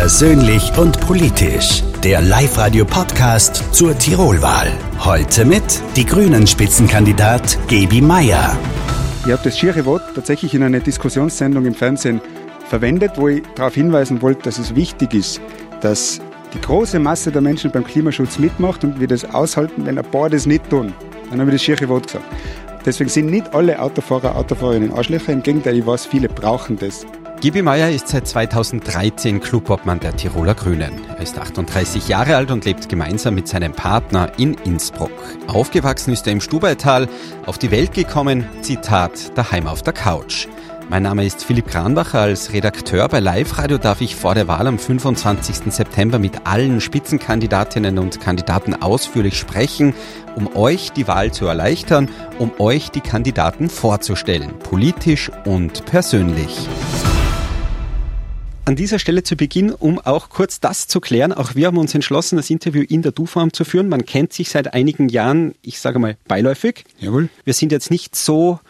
Persönlich und politisch. Der Live-Radio-Podcast zur Tirolwahl. Heute mit die Grünen-Spitzenkandidat Gebi Meier. Ich habe das schiere Wort tatsächlich in einer Diskussionssendung im Fernsehen verwendet, wo ich darauf hinweisen wollte, dass es wichtig ist, dass die große Masse der Menschen beim Klimaschutz mitmacht und wir das aushalten, wenn ein paar das nicht tun. Dann habe ich das schiere Wort gesagt. Deswegen sind nicht alle Autofahrer, Autofahrerinnen Arschlöcher. Im Gegenteil, ich weiß, viele brauchen das. Gibi Meier ist seit 2013 Clubobmann der Tiroler Grünen. Er ist 38 Jahre alt und lebt gemeinsam mit seinem Partner in Innsbruck. Aufgewachsen ist er im Stubaital, auf die Welt gekommen, Zitat, daheim auf der Couch. Mein Name ist Philipp Kranbacher. Als Redakteur bei Live Radio darf ich vor der Wahl am 25. September mit allen Spitzenkandidatinnen und Kandidaten ausführlich sprechen, um euch die Wahl zu erleichtern, um euch die Kandidaten vorzustellen, politisch und persönlich. An dieser Stelle zu Beginn, um auch kurz das zu klären, auch wir haben uns entschlossen, das Interview in der Du-Form zu führen. Man kennt sich seit einigen Jahren, ich sage mal, beiläufig. Jawohl. Wir sind jetzt nicht so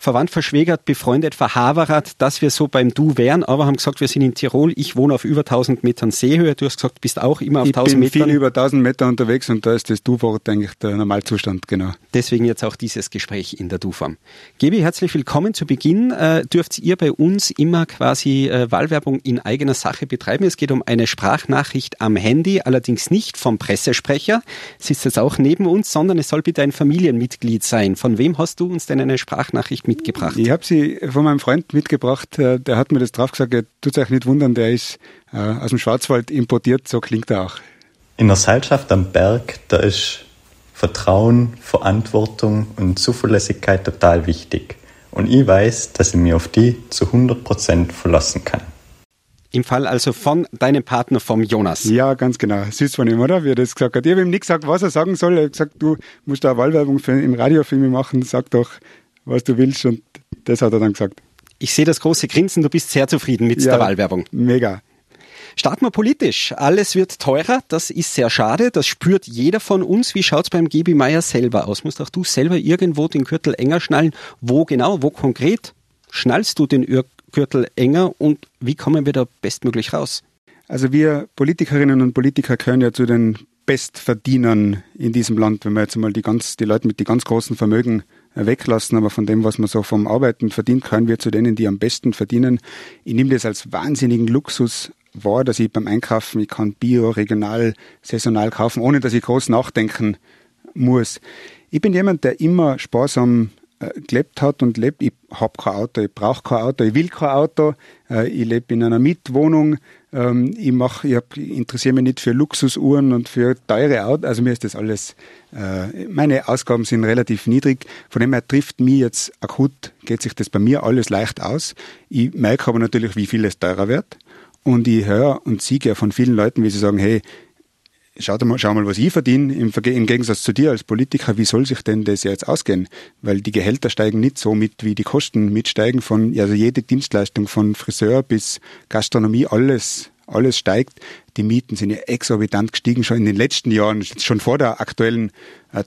verwandt, verschwägert, befreundet, verhaverat, dass wir so beim Du wären, aber haben gesagt, wir sind in Tirol, ich wohne auf über 1000 Metern Seehöhe, du hast gesagt, bist auch immer auf ich 1000 Metern. Ich bin viel über 1000 Meter unterwegs und da ist das Du-Wort eigentlich der Normalzustand, genau. Deswegen jetzt auch dieses Gespräch in der Du-Form. Gebi, herzlich willkommen. Zu Beginn äh, dürft ihr bei uns immer quasi äh, Wahlwerbung in eigener Sache betreiben. Es geht um eine Sprachnachricht am Handy, allerdings nicht vom Pressesprecher, sitzt jetzt auch neben uns, sondern es soll bitte ein Familienmitglied sein. Von wem hast du uns denn eine Sprachnachricht mitgebracht? Ich habe sie von meinem Freund mitgebracht, äh, der hat mir das drauf gesagt, tut euch nicht wundern, der ist äh, aus dem Schwarzwald importiert, so klingt er auch. In der Seilschaft am Berg, da ist Vertrauen, Verantwortung und Zuverlässigkeit total wichtig. Und ich weiß, dass ich mich auf die zu 100% verlassen kann. Im Fall also von deinem Partner, vom Jonas. Ja, ganz genau. Süß von ihm, oder? Wie er das gesagt hat. Ich habe ihm nicht gesagt, was er sagen soll. Er hat gesagt, du musst da Wahlwerbung für, im Radio für mich machen, sag doch, was du willst. Und das hat er dann gesagt. Ich sehe das große Grinsen, du bist sehr zufrieden mit Ja. der Wahlwerbung. Mega. Starten wir politisch. Alles wird teurer, das ist sehr schade, das spürt jeder von uns. Wie schaut's beim Gebi Meier selber aus? Musst auch du selber irgendwo den Gürtel enger schnallen? Wo genau, wo konkret schnallst du den Ür- Gürtel enger und wie kommen wir da bestmöglich raus? Also wir Politikerinnen und Politiker gehören ja zu den Bestverdienern in diesem Land, wenn wir jetzt mal die, ganz, die Leute mit die ganz großen Vermögen weglassen, aber von dem, was man so vom Arbeiten verdient, gehören wir zu denen, die am besten verdienen. Ich nehme das als wahnsinnigen Luxus wahr, dass ich beim Einkaufen, ich kann bio, regional, saisonal kaufen, ohne dass ich groß nachdenken muss. Ich bin jemand, der immer sparsam gelebt hat und lebt. Ich habe kein Auto, ich brauche kein Auto, ich will kein Auto. Äh, ich lebe in einer Mietwohnung. Ähm, ich mach, ich, ich interessiere mich nicht für Luxusuhren und für teure Autos. Also mir ist das alles, äh, meine Ausgaben sind relativ niedrig. Von dem her trifft mich jetzt akut, geht sich das bei mir alles leicht aus. Ich merke aber natürlich, wie viel es teurer wird. Und ich höre und sehe ja von vielen Leuten, wie sie sagen, hey, schau mal, schau mal, was ich verdiene im, im Gegensatz zu dir als Politiker. Wie soll sich denn das jetzt ausgehen? Weil die Gehälter steigen nicht so mit, wie die Kosten mitsteigen. Von, also jede Dienstleistung von Friseur bis Gastronomie, alles, alles steigt. Die Mieten sind ja exorbitant gestiegen, schon in den letzten Jahren, schon vor der aktuellen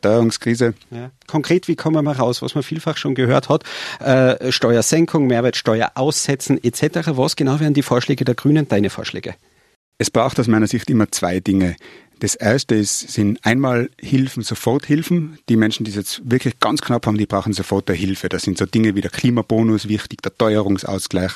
Teuerungskrise. Ja. Konkret, wie kommen wir raus, was man vielfach schon gehört hat? Äh, Steuersenkung, Mehrwertsteuer aussetzen etc. Was genau wären die Vorschläge der Grünen, deine Vorschläge? Es braucht aus meiner Sicht immer zwei Dinge. Das erste ist, sind einmal Hilfen, Soforthilfen. Die Menschen, die es jetzt wirklich ganz knapp haben, die brauchen sofort eine Hilfe. Das sind so Dinge wie der Klimabonus wichtig, der Teuerungsausgleich.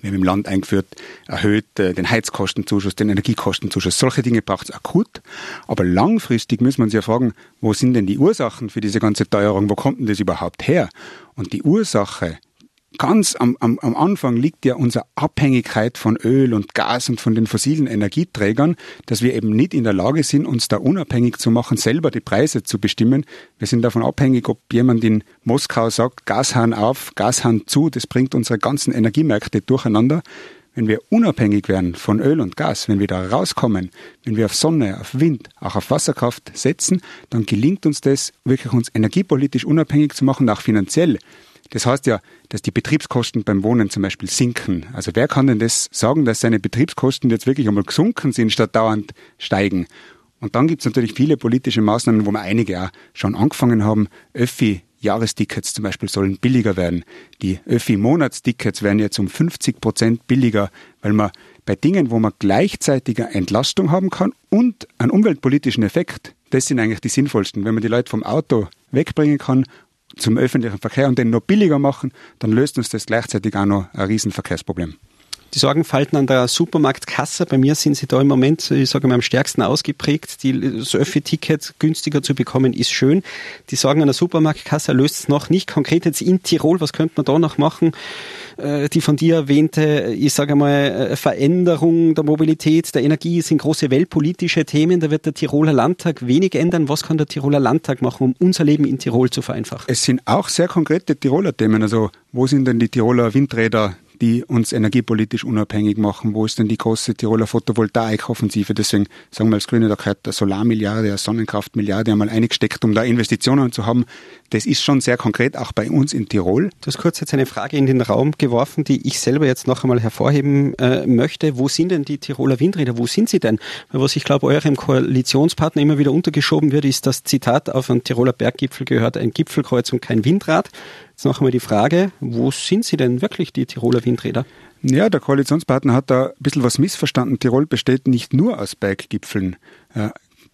Wir haben im Land eingeführt, erhöht äh, den Heizkostenzuschuss, den Energiekostenzuschuss. Solche Dinge braucht es akut. Aber langfristig müssen wir uns ja fragen, wo sind denn die Ursachen für diese ganze Teuerung? Wo kommt denn das überhaupt her? Und die Ursache ganz am, am, am Anfang liegt ja unsere Abhängigkeit von Öl und Gas und von den fossilen Energieträgern, dass wir eben nicht in der Lage sind, uns da unabhängig zu machen, selber die Preise zu bestimmen. Wir sind davon abhängig, ob jemand in Moskau sagt, Gashahn auf, Gashahn zu, das bringt unsere ganzen Energiemärkte durcheinander. Wenn wir unabhängig werden von Öl und Gas, wenn wir da rauskommen, wenn wir auf Sonne, auf Wind, auch auf Wasserkraft setzen, dann gelingt uns das, wirklich uns energiepolitisch unabhängig zu machen, auch finanziell. Das heißt ja, dass die Betriebskosten beim Wohnen zum Beispiel sinken. Also wer kann denn das sagen, dass seine Betriebskosten jetzt wirklich einmal gesunken sind, statt dauernd steigen? Und dann gibt es natürlich viele politische Maßnahmen, wo wir einige auch schon angefangen haben. Öffi Jahrestickets zum Beispiel sollen billiger werden. Die Öffi-Monatstickets werden jetzt um 50 Prozent billiger, weil man bei Dingen, wo man gleichzeitig eine Entlastung haben kann und einen umweltpolitischen Effekt, das sind eigentlich die sinnvollsten. Wenn man die Leute vom Auto wegbringen kann zum öffentlichen Verkehr und den noch billiger machen, dann löst uns das gleichzeitig auch noch ein Riesenverkehrsproblem. Die Sorgenfalten an der Supermarktkasse, bei mir sind sie da im Moment, ich sage mal, am stärksten ausgeprägt. Die, das Öffi-Ticket günstiger zu bekommen, ist schön. Die Sorgen an der Supermarktkasse löst es noch nicht. Konkret jetzt in Tirol, was könnte man da noch machen? Äh, die von dir erwähnte, ich sage mal, äh, Veränderung der Mobilität, der Energie sind große weltpolitische Themen. Da wird der Tiroler Landtag wenig ändern. Was kann der Tiroler Landtag machen, um unser Leben in Tirol zu vereinfachen? Es sind auch sehr konkrete Tiroler Themen. Also wo sind denn die Tiroler Windräder die uns energiepolitisch unabhängig machen. Wo ist denn die große Tiroler Photovoltaik-Offensive? Deswegen sagen wir als Grüne, da gehört eine Solarmilliarde, eine Sonnenkraftmilliarde einmal eingesteckt, um da Investitionen zu haben. Das ist schon sehr konkret, auch bei uns in Tirol. Du hast kurz jetzt eine Frage in den Raum geworfen, die ich selber jetzt noch einmal hervorheben äh, möchte. Wo sind denn die Tiroler Windräder? Wo sind sie denn? Was ich glaube, eurem Koalitionspartner immer wieder untergeschoben wird, ist das Zitat auf einen Tiroler Berggipfel gehört ein Gipfelkreuz und kein Windrad. Jetzt noch einmal die Frage, wo sind sie denn wirklich, die Tiroler Windräder? Ja, der Koalitionspartner hat da ein bisschen was missverstanden. Tirol besteht nicht nur aus Berggipfeln.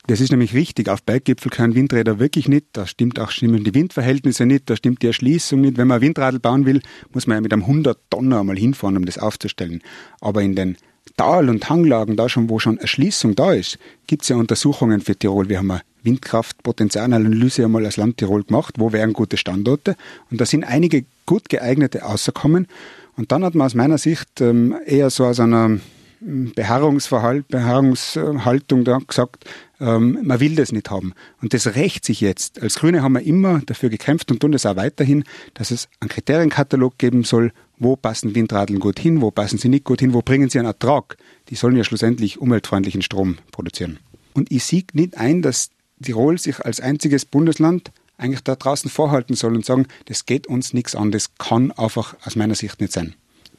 Das ist nämlich richtig. Auf Berggipfel können Windräder wirklich nicht. Da stimmt auch, stimmen die Windverhältnisse nicht. Da stimmt die Erschließung nicht. Wenn man ein Windradl bauen will, muss man ja mit einem 100 Tonner einmal hinfahren, um das aufzustellen. Aber in den Tal- und Hanglagen, da schon, wo schon Erschließung da ist, gibt es ja Untersuchungen für Tirol. Wir haben eine Windkraftpotenzialanalyse einmal als Land Tirol gemacht, wo wären gute Standorte. Und da sind einige gut geeignete rausgekommen. Und dann hat man aus meiner Sicht ähm, eher so aus einer hm, Beharrungsverhalt, Beharrungshaltung da gesagt, ähm, man will das nicht haben. Und das rächt sich jetzt. Als Grüne haben wir immer dafür gekämpft und tun das auch weiterhin, dass es einen Kriterienkatalog geben soll, wo passen Windradeln gut hin, wo passen sie nicht gut hin, wo bringen sie einen Ertrag. Die sollen ja schlussendlich umweltfreundlichen Strom produzieren. Und ich sehe nicht ein, dass Tirol sich als einziges Bundesland eigentlich da draußen vorhalten soll und sagen, das geht uns nichts an, das kann einfach aus meiner Sicht nicht sein.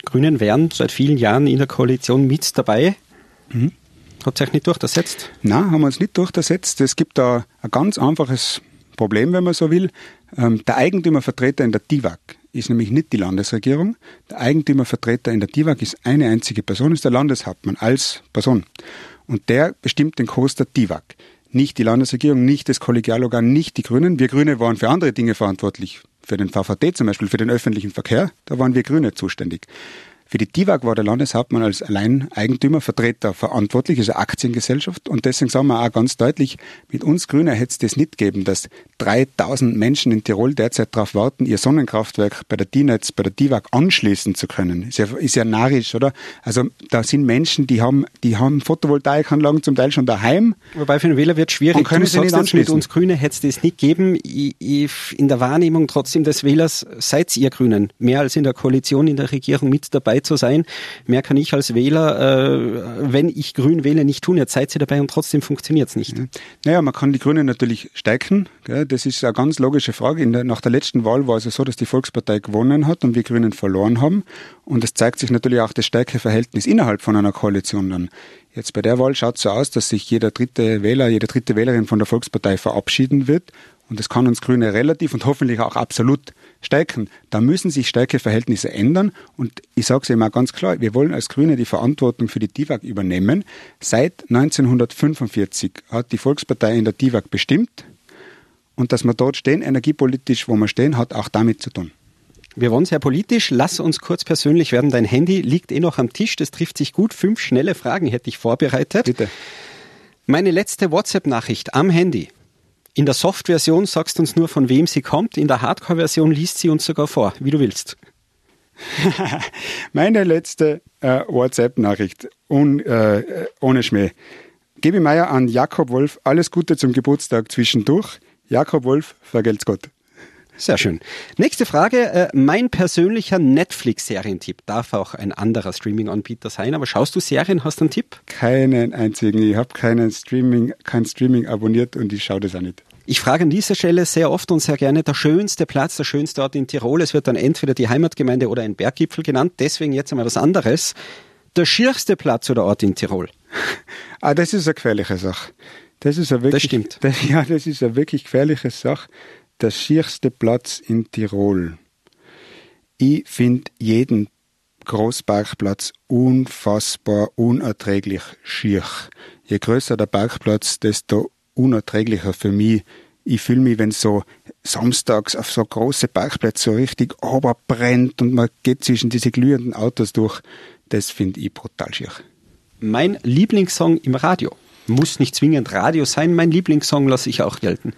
Grünen wären seit vielen Jahren in der Koalition mit dabei. Mhm. Hat sich nicht durchgesetzt? Nein, haben wir uns nicht durchgesetzt. Es gibt da ein ganz einfaches Problem, wenn man so will. Ähm, der Eigentümervertreter in der DIVAG ist nämlich nicht die Landesregierung. Der Eigentümervertreter in der DIVAG ist eine einzige Person, ist der Landeshauptmann als Person. Und der bestimmt den Kurs der DIVAG nicht die Landesregierung, nicht das Kollegialorgan, nicht die Grünen. Wir Grüne waren für andere Dinge verantwortlich. Für den VVD zum Beispiel, für den öffentlichen Verkehr, da waren wir Grüne zuständig. Für die DIVAG war der Landeshauptmann als Alleineigentümer, Vertreter verantwortlich, also Aktiengesellschaft. Und deswegen sagen wir auch ganz deutlich, mit uns Grüner hätte es das nicht gegeben, dass 3000 Menschen in Tirol derzeit darauf warten, ihr Sonnenkraftwerk bei der DINETZ, bei der DIVAG anschließen zu können. Ist ja, ist ja narrisch, oder? Also da sind Menschen, die haben, die haben Photovoltaikanlagen zum Teil schon daheim. Wobei für den Wähler wird es schwierig. Und können du sie nicht anschließen. Mit uns Grüne hätte es das nicht geben. In der Wahrnehmung trotzdem des Wählers seid ihr Grünen mehr als in der Koalition, in der Regierung mit dabei dabei zu sein. Mehr kann ich als Wähler, äh, wenn ich Grün wähle, nicht tun. Jetzt seid ihr dabei und trotzdem funktioniert es nicht. Naja, man kann die Grünen natürlich stärken. Das ist eine ganz logische Frage. Der, nach der letzten Wahl war es ja so, dass die Volkspartei gewonnen hat und wir Grünen verloren haben. Und es zeigt sich natürlich auch das Stärkeverhältnis innerhalb von einer Koalition dann. Jetzt bei der Wahl schaut es so aus, dass sich jeder dritte Wähler, jede dritte Wählerin von der Volkspartei verabschieden wird. Und das kann uns Grüne relativ und hoffentlich auch absolut stärken. Da müssen sich Stärkeverhältnisse ändern. Und ich sage es immer ganz klar, wir wollen als Grüne die Verantwortung für die DIVAG übernehmen. Seit 1945 hat die Volkspartei in der DIVAG bestimmt. Und dass wir dort stehen, energiepolitisch, wo wir stehen, hat auch damit zu tun. Wir wollen sehr politisch. Lass uns kurz persönlich werden. Dein Handy liegt eh noch am Tisch. Das trifft sich gut. Fünf schnelle Fragen hätte ich vorbereitet. Bitte. Meine letzte WhatsApp-Nachricht am Handy. In der Soft-Version sagst du uns nur, von wem sie kommt. In der Hardcore-Version liest sie uns sogar vor, wie du willst. Meine letzte äh, WhatsApp-Nachricht, äh, ohne Schmäh. Gebe Meier an Jakob Wolf alles Gute zum Geburtstag zwischendurch. Jakob Wolf, vergelt's Gott. Sehr schön. Nächste Frage. Äh, mein persönlicher Netflix-Serientipp. Darf auch ein anderer Streaming-Anbieter sein, aber schaust du Serien? Hast du einen Tipp? Keinen einzigen. Ich habe keinen Streaming, kein Streaming abonniert und ich schaue das auch nicht. Ich frage an dieser Stelle sehr oft und sehr gerne der schönste Platz, der schönste Ort in Tirol. Es wird dann entweder die Heimatgemeinde oder ein Berggipfel genannt. Deswegen jetzt einmal was anderes. Der schierste Platz oder Ort in Tirol? Ah, das ist eine gefährliche Sache. Das ist eine wirklich, das stimmt. Das, ja, das ist eine wirklich gefährliche Sache. Der schierste Platz in Tirol. Ich finde jeden Großparkplatz unfassbar unerträglich schier. Je größer der Parkplatz, desto unerträglicher für mich. Ich fühle mich, wenn so samstags auf so große Parkplätze so richtig brennt und man geht zwischen diese glühenden Autos durch. Das finde ich brutal schier. Mein Lieblingssong im Radio. Muss nicht zwingend Radio sein. Mein Lieblingssong lasse ich auch gelten.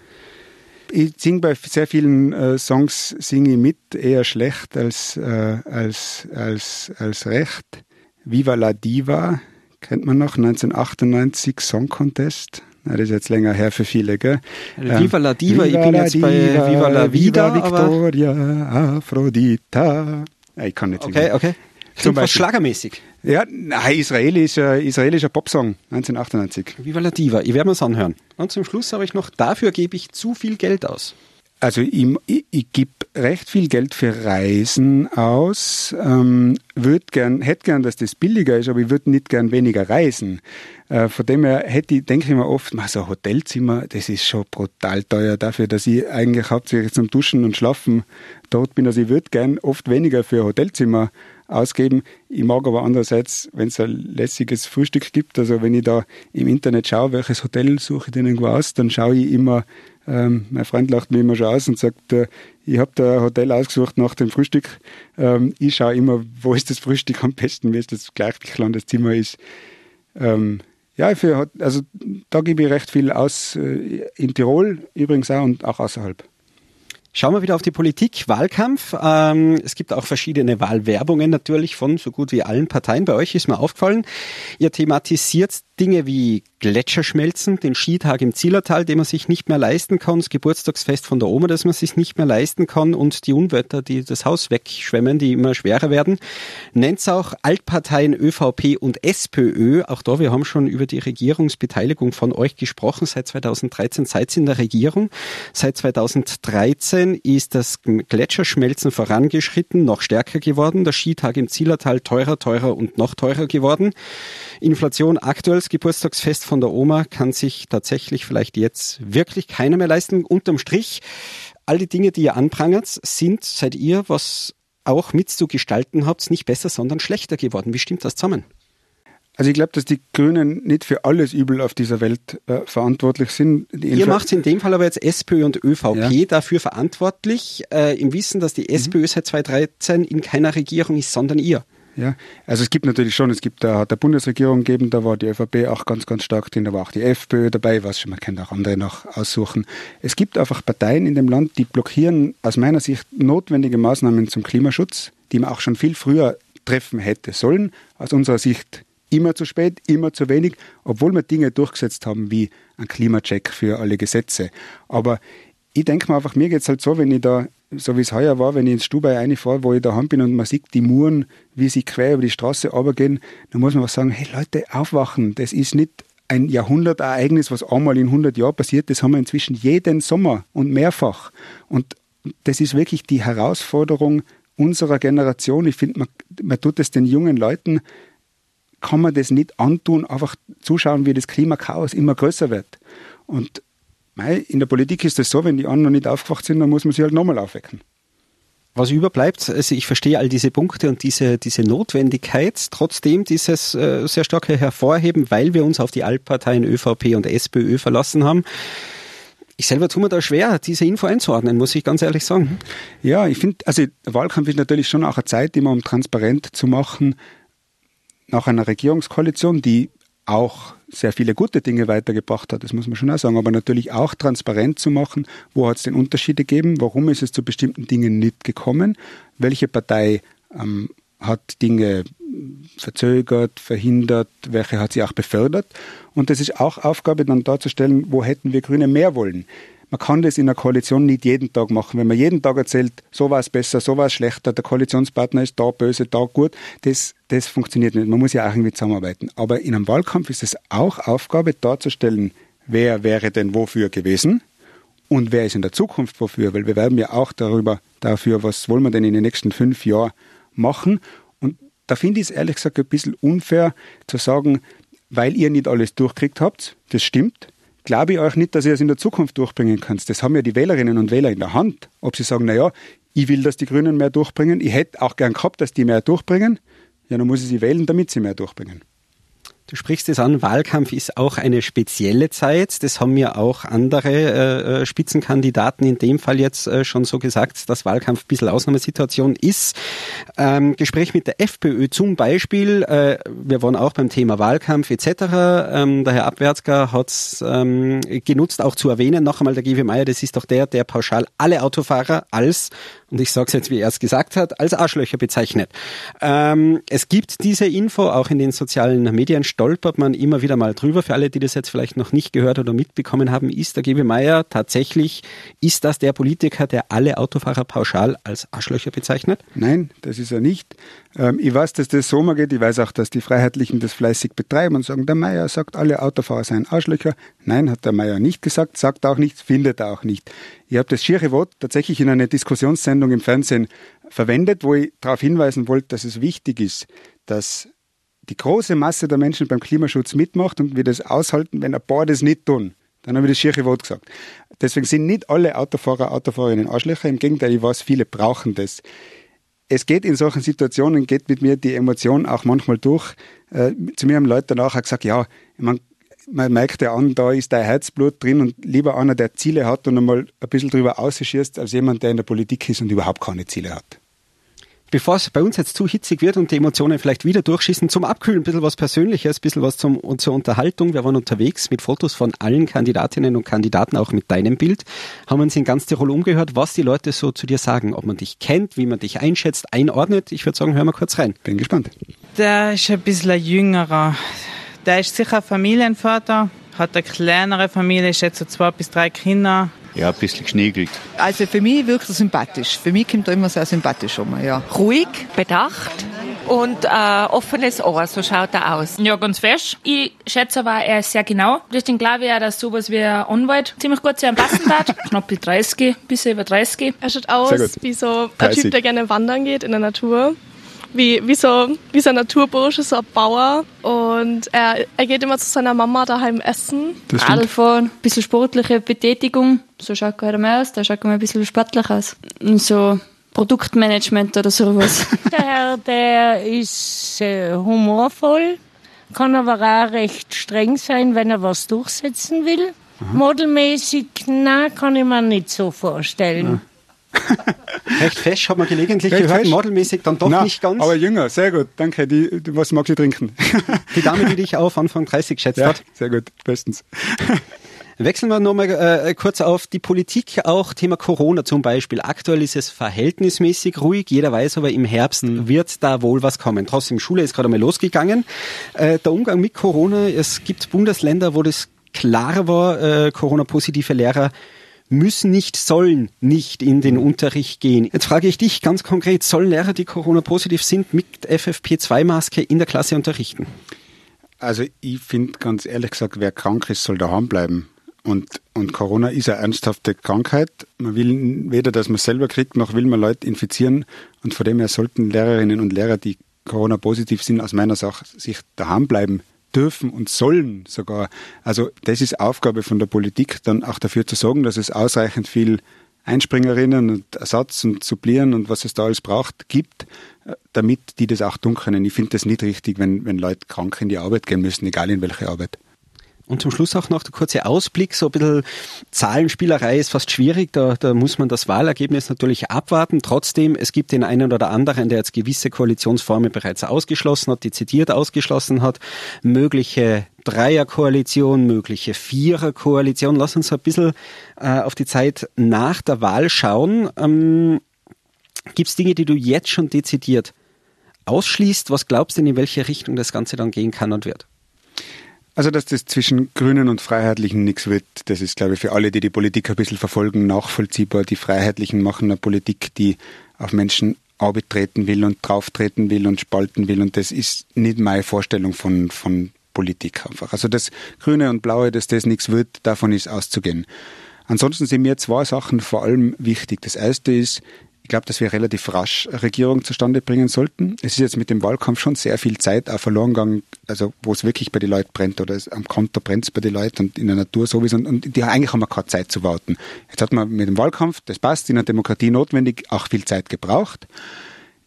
Ich singe bei sehr vielen äh, Songs singe ich mit, eher schlecht als, äh, als, als, als recht. Viva la Diva kennt man noch, 1998 Song Contest. Das ist jetzt länger her für viele, gell? Viva la Diva, Viva ich bin jetzt bei Viva la Vida. Viva Victoria, Aphrodita. Ja, ich kann nicht. Okay, okay. Klingt fast schlagermäßig. Ja, nein, israelischer, israelischer Popsong, 1998. Viva la Diva, ich werde mir anhören. Und zum Schluss habe ich noch, dafür gebe ich zu viel Geld aus. Also ich, ich, ich gebe recht viel Geld für Reisen aus. Ähm, würd gern, hätte gern, dass das billiger ist, aber ich würde nicht gern weniger reisen. Äh, von dem her hätte ich, denke ich mir oft, so ein Hotelzimmer, das ist schon brutal teuer dafür, dass ich eigentlich hauptsächlich zum Duschen und Schlafen dort bin. Also ich würde gern oft weniger für ein Hotelzimmer ausgeben. Ich mag aber andererseits, wenn es ein lässiges Frühstück gibt, also wenn ich da im Internet schaue, welches Hotel suche ich denn irgendwo aus, dann schaue ich immer, ähm, mein Freund lacht mir immer schon aus und sagt, äh, ich habe da ein Hotel ausgesucht nach dem Frühstück. Ähm, ich schaue immer, wo ist das Frühstück am besten, wie ist das gleich, klein das Zimmer ist. Ähm, ja, für, also da gebe ich recht viel aus, äh, in Tirol übrigens auch und auch außerhalb. Schauen wir wieder auf die Politik, Wahlkampf. Ähm, es gibt auch verschiedene Wahlwerbungen natürlich von so gut wie allen Parteien. Bei euch ist mir aufgefallen, ihr thematisiert Dinge wie Gletscherschmelzen, den Skitag im Zillertal, den man sich nicht mehr leisten kann, das Geburtstagsfest von der Oma, das man sich nicht mehr leisten kann und die Unwetter, die das Haus wegschwemmen, die immer schwerer werden. Nennt auch Altparteien ÖVP und SPÖ. Auch da, wir haben schon über die Regierungsbeteiligung von euch gesprochen. Seit 2013 seid ihr in der Regierung. Seit 2013 ist das Gletscherschmelzen vorangeschritten, noch stärker geworden. Der Skitag im Zillertal teurer, teurer und noch teurer geworden. Inflation aktuell, Geburtstagsfest von der Oma kann sich tatsächlich vielleicht jetzt wirklich keiner mehr leisten. Unterm Strich, all die Dinge, die ihr anprangert, sind seit ihr, was auch mit zu gestalten habt, nicht besser, sondern schlechter geworden. Wie stimmt das zusammen? Also ich glaube, dass die Grünen nicht für alles Übel auf dieser Welt äh, verantwortlich sind. Ihr macht in dem Fall aber jetzt SPÖ und ÖVP ja. dafür verantwortlich, äh, im Wissen, dass die mhm. SPÖ seit 2013 in keiner Regierung ist, sondern ihr. Ja, also es gibt natürlich schon, es gibt da hat der Bundesregierung gegeben, da war die ÖVP auch ganz, ganz stark drin, da war auch die FPÖ dabei, was schon, man kann auch andere noch aussuchen. Es gibt einfach Parteien in dem Land, die blockieren aus meiner Sicht notwendige Maßnahmen zum Klimaschutz, die man auch schon viel früher treffen hätte sollen. Aus unserer Sicht immer zu spät, immer zu wenig, obwohl wir Dinge durchgesetzt haben wie ein Klimacheck für alle Gesetze. Aber ich denke mir einfach, mir geht es halt so, wenn ich da so wie es heuer war, wenn ich ins Stubai reinfahre, wo ich daheim bin und man sieht die Muren, wie sie quer über die Straße runtergehen, dann muss man was sagen, hey Leute, aufwachen, das ist nicht ein Jahrhundertereignis, was einmal in 100 Jahren passiert, das haben wir inzwischen jeden Sommer und mehrfach. Und das ist wirklich die Herausforderung unserer Generation. Ich finde, man, man tut es den jungen Leuten, kann man das nicht antun, einfach zuschauen, wie das Klimakaos immer größer wird. Und in der Politik ist es so, wenn die anderen nicht aufgewacht sind, dann muss man sie halt nochmal aufwecken. Was überbleibt, also ich verstehe all diese Punkte und diese, diese Notwendigkeit, trotzdem dieses äh, sehr starke Hervorheben, weil wir uns auf die Altparteien ÖVP und SPÖ verlassen haben. Ich selber tue mir da schwer, diese Info einzuordnen, muss ich ganz ehrlich sagen. Ja, ich finde, also Wahlkampf ist natürlich schon auch eine Zeit, immer um transparent zu machen, nach einer Regierungskoalition, die auch sehr viele gute Dinge weitergebracht hat, das muss man schon auch sagen, aber natürlich auch transparent zu machen, wo hat es denn Unterschiede gegeben, warum ist es zu bestimmten Dingen nicht gekommen, welche Partei ähm, hat Dinge verzögert, verhindert, welche hat sie auch befördert. Und das ist auch Aufgabe dann darzustellen, wo hätten wir Grüne mehr wollen man kann das in einer Koalition nicht jeden Tag machen. Wenn man jeden Tag erzählt, so war es besser, so war es schlechter, der Koalitionspartner ist da böse, da gut, das, das funktioniert nicht. Man muss ja auch irgendwie zusammenarbeiten. Aber in einem Wahlkampf ist es auch Aufgabe, darzustellen, wer wäre denn wofür gewesen und wer ist in der Zukunft wofür, weil wir werden ja auch darüber, dafür, was wollen wir denn in den nächsten fünf Jahren machen. Und da finde ich es ehrlich gesagt ein bisschen unfair zu sagen, weil ihr nicht alles durchkriegt habt, das stimmt, glaube ich euch nicht, dass ihr es in der Zukunft durchbringen könnt. Das haben ja die Wählerinnen und Wähler in der Hand. Ob sie sagen, naja, ich will, dass die Grünen mehr durchbringen. Ich hätte auch gern gehabt, dass die mehr durchbringen. ja, dann muss ich sie wählen, damit sie mehr durchbringen. Du sprichst es an, Wahlkampf ist auch eine spezielle Zeit. Das haben mir auch andere äh, äh, Spitzenkandidaten in dem Fall jetzt äh, schon so gesagt, dass Wahlkampf ein bisschen Ausnahmesituation ist. Ähm, Gespräch mit der FPÖ zum Beispiel, äh, wir waren auch beim Thema Wahlkampf etc. Ähm, der Herr Abwärtsger hat es ähm, genutzt, auch zu erwähnen, noch einmal der G.W. Meier, das ist doch der, der pauschal alle Autofahrer als und ich sage es jetzt, wie er es gesagt hat, als Arschlöcher bezeichnet. Ähm, es gibt diese Info, auch in den sozialen Medien stolpert man immer wieder mal drüber. Für alle, die das jetzt vielleicht noch nicht gehört oder mitbekommen haben, ist der G.W. Meier tatsächlich, ist das der Politiker, der alle Autofahrer pauschal als Arschlöcher bezeichnet? Nein, das ist er nicht. Ähm, ich weiß, dass das so mal geht. Ich weiß auch, dass die Freiheitlichen das fleißig betreiben und sagen, der Meier sagt, alle Autofahrer seien Arschlöcher. Nein, hat der Meier nicht gesagt, sagt auch nichts, findet er auch nicht. Ich habe das schiere Wort tatsächlich in einer Diskussionssendung im Fernsehen verwendet, wo ich darauf hinweisen wollte, dass es wichtig ist, dass die große Masse der Menschen beim Klimaschutz mitmacht und wir das aushalten, wenn ein paar das nicht tun. Dann habe ich das schiere Wort gesagt. Deswegen sind nicht alle Autofahrer, Autofahrerinnen Arschlöcher. Im Gegenteil, ich weiß, viele brauchen das es geht in solchen Situationen, geht mit mir die Emotion auch manchmal durch. Äh, zu mir haben Leute danach gesagt, ja, man, man merkt ja an, da ist dein Herzblut drin und lieber einer, der Ziele hat und einmal ein bisschen drüber ausschießt, als jemand, der in der Politik ist und überhaupt keine Ziele hat bevor es bei uns jetzt zu hitzig wird und die Emotionen vielleicht wieder durchschießen, zum Abkühlen ein bisschen was Persönliches, ein bisschen was zum, zur Unterhaltung. Wir waren unterwegs mit Fotos von allen Kandidatinnen und Kandidaten, auch mit deinem Bild, haben uns in ganz Tirol umgehört, was die Leute so zu dir sagen, ob man dich kennt, wie man dich einschätzt, einordnet. Ich würde sagen, hören wir kurz rein. Bin gespannt. Der ist ein bisschen jüngerer. Der ist sicher Familienvater, hat eine kleinere Familie, ist jetzt so zwei bis drei Kinder, ja, ein bisschen geschniegelt. Also für mich wirkt er sympathisch. Für mich kommt er immer sehr sympathisch um. Ja. Ruhig, bedacht und äh, offenes Ohr, so schaut er aus. Ja, ganz fesch. Ich schätze aber, er ist sehr genau. Deswegen glaube ich auch, dass sowas wie ein Anwalt ziemlich gut zu ihm passen wird. Knapp bis 30, bis über 30. Er schaut aus wie so ein Typ, der gerne wandern geht in der Natur wie, wie, so, wie so ein Naturbursche, so ein Bauer. Und er, er geht immer zu seiner Mama daheim essen. Radfahren, ein bisschen sportliche Betätigung. So schaut er mal aus, da schaut er ein bisschen sportlich aus. Und so Produktmanagement oder sowas. der Herr, der ist äh, humorvoll, kann aber auch recht streng sein, wenn er was durchsetzen will. Mhm. Modelmäßig, na, kann ich mir nicht so vorstellen. Ja. Recht fesch, hat man gelegentlich Recht gehört, fesch? modelmäßig dann doch Nein, nicht ganz. Aber jünger, sehr gut, danke. Die, was magst du trinken? Die Dame, die dich auf Anfang 30 geschätzt ja, hat. Sehr gut, bestens. Wechseln wir nochmal äh, kurz auf die Politik, auch Thema Corona zum Beispiel. Aktuell ist es verhältnismäßig ruhig, jeder weiß aber, im Herbst mhm. wird da wohl was kommen. Trotzdem, Schule ist gerade mal losgegangen. Äh, der Umgang mit Corona, es gibt Bundesländer, wo das klar war, äh, Corona-positive Lehrer müssen nicht, sollen nicht in den Unterricht gehen. Jetzt frage ich dich ganz konkret, sollen Lehrer, die Corona-positiv sind, mit FFP2-Maske in der Klasse unterrichten? Also ich finde ganz ehrlich gesagt, wer krank ist, soll daheim bleiben. Und, und Corona ist eine ernsthafte Krankheit. Man will weder, dass man selber kriegt, noch will man Leute infizieren. Und von dem her sollten Lehrerinnen und Lehrer, die Corona-positiv sind, aus meiner Sicht daheim bleiben dürfen und sollen sogar. Also das ist Aufgabe von der Politik, dann auch dafür zu sorgen, dass es ausreichend viel Einspringerinnen und Ersatz und Supplieren und was es da alles braucht, gibt, äh, damit die das auch tun können. Ich finde das nicht richtig, wenn, wenn Leute krank in die Arbeit gehen müssen, egal in welche Arbeit. Und zum Schluss auch noch der kurze Ausblick, so ein bisschen Zahlenspielerei ist fast schwierig, da, da muss man das Wahlergebnis natürlich abwarten. Trotzdem, es gibt den einen oder anderen, der jetzt gewisse Koalitionsformen bereits ausgeschlossen hat, dezidiert ausgeschlossen hat, mögliche Dreierkoalition, mögliche Viererkoalition. Lass uns ein bisschen äh, auf die Zeit nach der Wahl schauen. Ähm, Gibt es Dinge, die du jetzt schon dezidiert ausschließt? Was glaubst du denn, in welche Richtung das Ganze dann gehen kann und wird? Also, dass das zwischen Grünen und Freiheitlichen nichts wird, das ist, glaube ich, für alle, die die Politik ein bisschen verfolgen, nachvollziehbar. Die Freiheitlichen machen eine Politik, die auf Menschen treten will und drauftreten will und spalten will. Und das ist nicht meine Vorstellung von, von Politik einfach. Also, das Grüne und Blaue, dass das nichts wird, davon ist auszugehen. Ansonsten sind mir zwei Sachen vor allem wichtig. Das erste ist, glaube, dass wir relativ rasch eine Regierung zustande bringen sollten. Es ist jetzt mit dem Wahlkampf schon sehr viel Zeit auch verloren gegangen, also wo es wirklich bei den Leuten brennt oder am Konto brennt es bei den Leuten und in der Natur sowieso. Und, und die, eigentlich haben wir keine Zeit zu warten. Jetzt hat man mit dem Wahlkampf, das passt, in der Demokratie notwendig, auch viel Zeit gebraucht.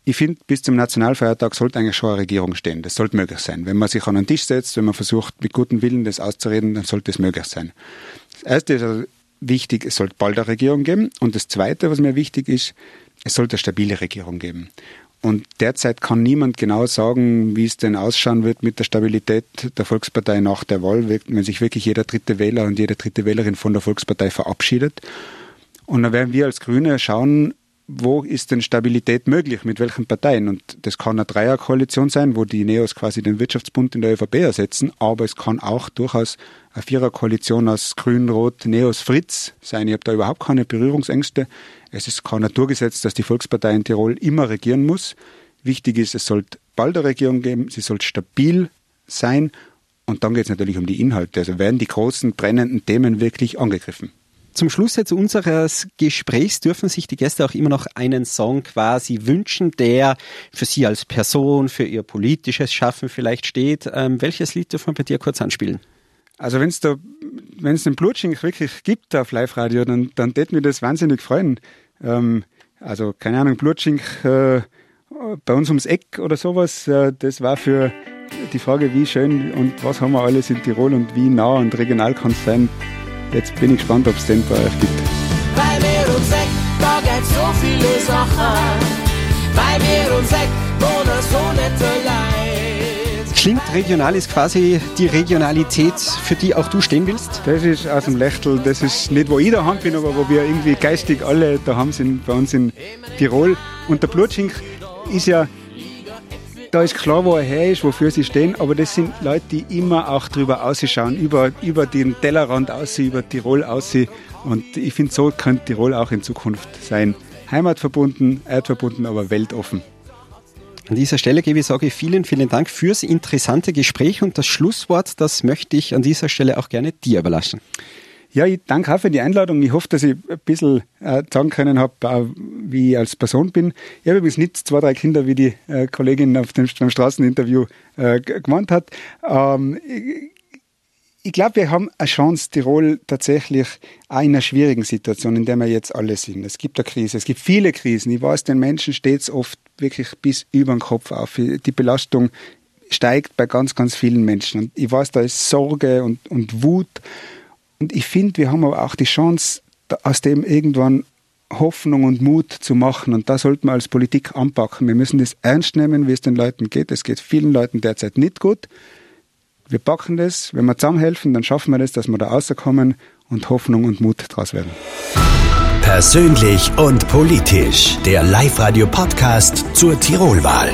ich finde, bis zum Nationalfeiertag sollte eigentlich schon eine Regierung stehen. Das sollte möglich sein. Wenn man sich an einen Tisch setzt, wenn man versucht, mit gutem Willen das auszureden, dann sollte es möglich sein. Das Erste ist also wichtig, es sollte bald eine Regierung geben. Und das Zweite, was mir wichtig ist, es sollte eine stabile Regierung geben. Und derzeit kann niemand genau sagen, wie es denn ausschauen wird mit der Stabilität der Volkspartei nach der Wahl, wenn sich wirklich jeder dritte Wähler und jede dritte Wählerin von der Volkspartei verabschiedet. Und dann werden wir als Grüne schauen, wo ist denn Stabilität möglich, mit welchen Parteien? Und das kann eine Dreierkoalition sein, wo die Neos quasi den Wirtschaftsbund in der ÖVP ersetzen, aber es kann auch durchaus eine Viererkoalition aus Grün, Rot, Neos, Fritz sein. Ich habe da überhaupt keine Berührungsängste. Es ist kein Naturgesetz, dass die Volkspartei in Tirol immer regieren muss. Wichtig ist, es sollte bald eine Regierung geben, sie sollte stabil sein und dann geht es natürlich um die Inhalte. Also werden die großen brennenden Themen wirklich angegriffen. Zum Schluss jetzt unseres Gesprächs dürfen sich die Gäste auch immer noch einen Song quasi wünschen, der für Sie als Person, für Ihr politisches Schaffen vielleicht steht. Ähm, welches Lied dürfen wir bei dir kurz anspielen? Also wenn es da, wenn es den Blutschink wirklich gibt auf Live-Radio, dann, dann tät mir das wahnsinnig freuen. Ähm, also keine Ahnung, Blutschink äh, bei uns ums Eck oder sowas, äh, das war für die Frage, wie schön und was haben wir alles in Tirol und wie nah und regional kann es sein, Jetzt bin ich gespannt, ob es den bei euch gibt. Bei mir und Sekt, da gibt so viele Sachen. Bei mir und Sekt, wohnen so nette Leid. Klingt regional ist quasi die Regionalität, für die auch du stehen willst? Das ist aus dem Lechtel, das ist nicht, wo ich daheim bin, aber wo wir irgendwie geistig alle daheim sind, bei uns in Tirol. Und der Blutschink ist ja da ist klar, wo er her ist, wofür sie stehen, aber das sind Leute, die immer auch drüber ausschauen, über, über den Tellerrand aus, über Tirol aus. Und ich finde, so könnte Tirol auch in Zukunft sein. Heimatverbunden, erdverbunden, aber weltoffen. An dieser Stelle gebe ich sage vielen, vielen Dank fürs interessante Gespräch und das Schlusswort, das möchte ich an dieser Stelle auch gerne dir überlassen. Ja, ich danke auch für die Einladung. Ich hoffe, dass ich ein bisschen äh, sagen können habe, wie ich als Person bin. Ich habe übrigens nicht zwei, drei Kinder, wie die äh, Kollegin auf dem, beim Straßeninterview äh, gemeint hat. Ähm, ich, ich glaube, wir haben eine Chance, Tirol tatsächlich auch in einer schwierigen Situation, in der wir jetzt alle sind. Es gibt eine Krise, es gibt viele Krisen. Ich weiß, den Menschen steht es oft wirklich bis über den Kopf auf. Die Belastung steigt bei ganz, ganz vielen Menschen. Und ich weiß, da ist Sorge und, und Wut. Und ich finde, wir haben aber auch die Chance, aus dem irgendwann Hoffnung und Mut zu machen. Und da sollten wir als Politik anpacken. Wir müssen das ernst nehmen, wie es den Leuten geht. Es geht vielen Leuten derzeit nicht gut. Wir packen das. Wenn wir zusammenhelfen, dann schaffen wir das, dass wir da rauskommen und Hoffnung und Mut draus werden. Persönlich und politisch. Der Live-Radio-Podcast zur Tirolwahl.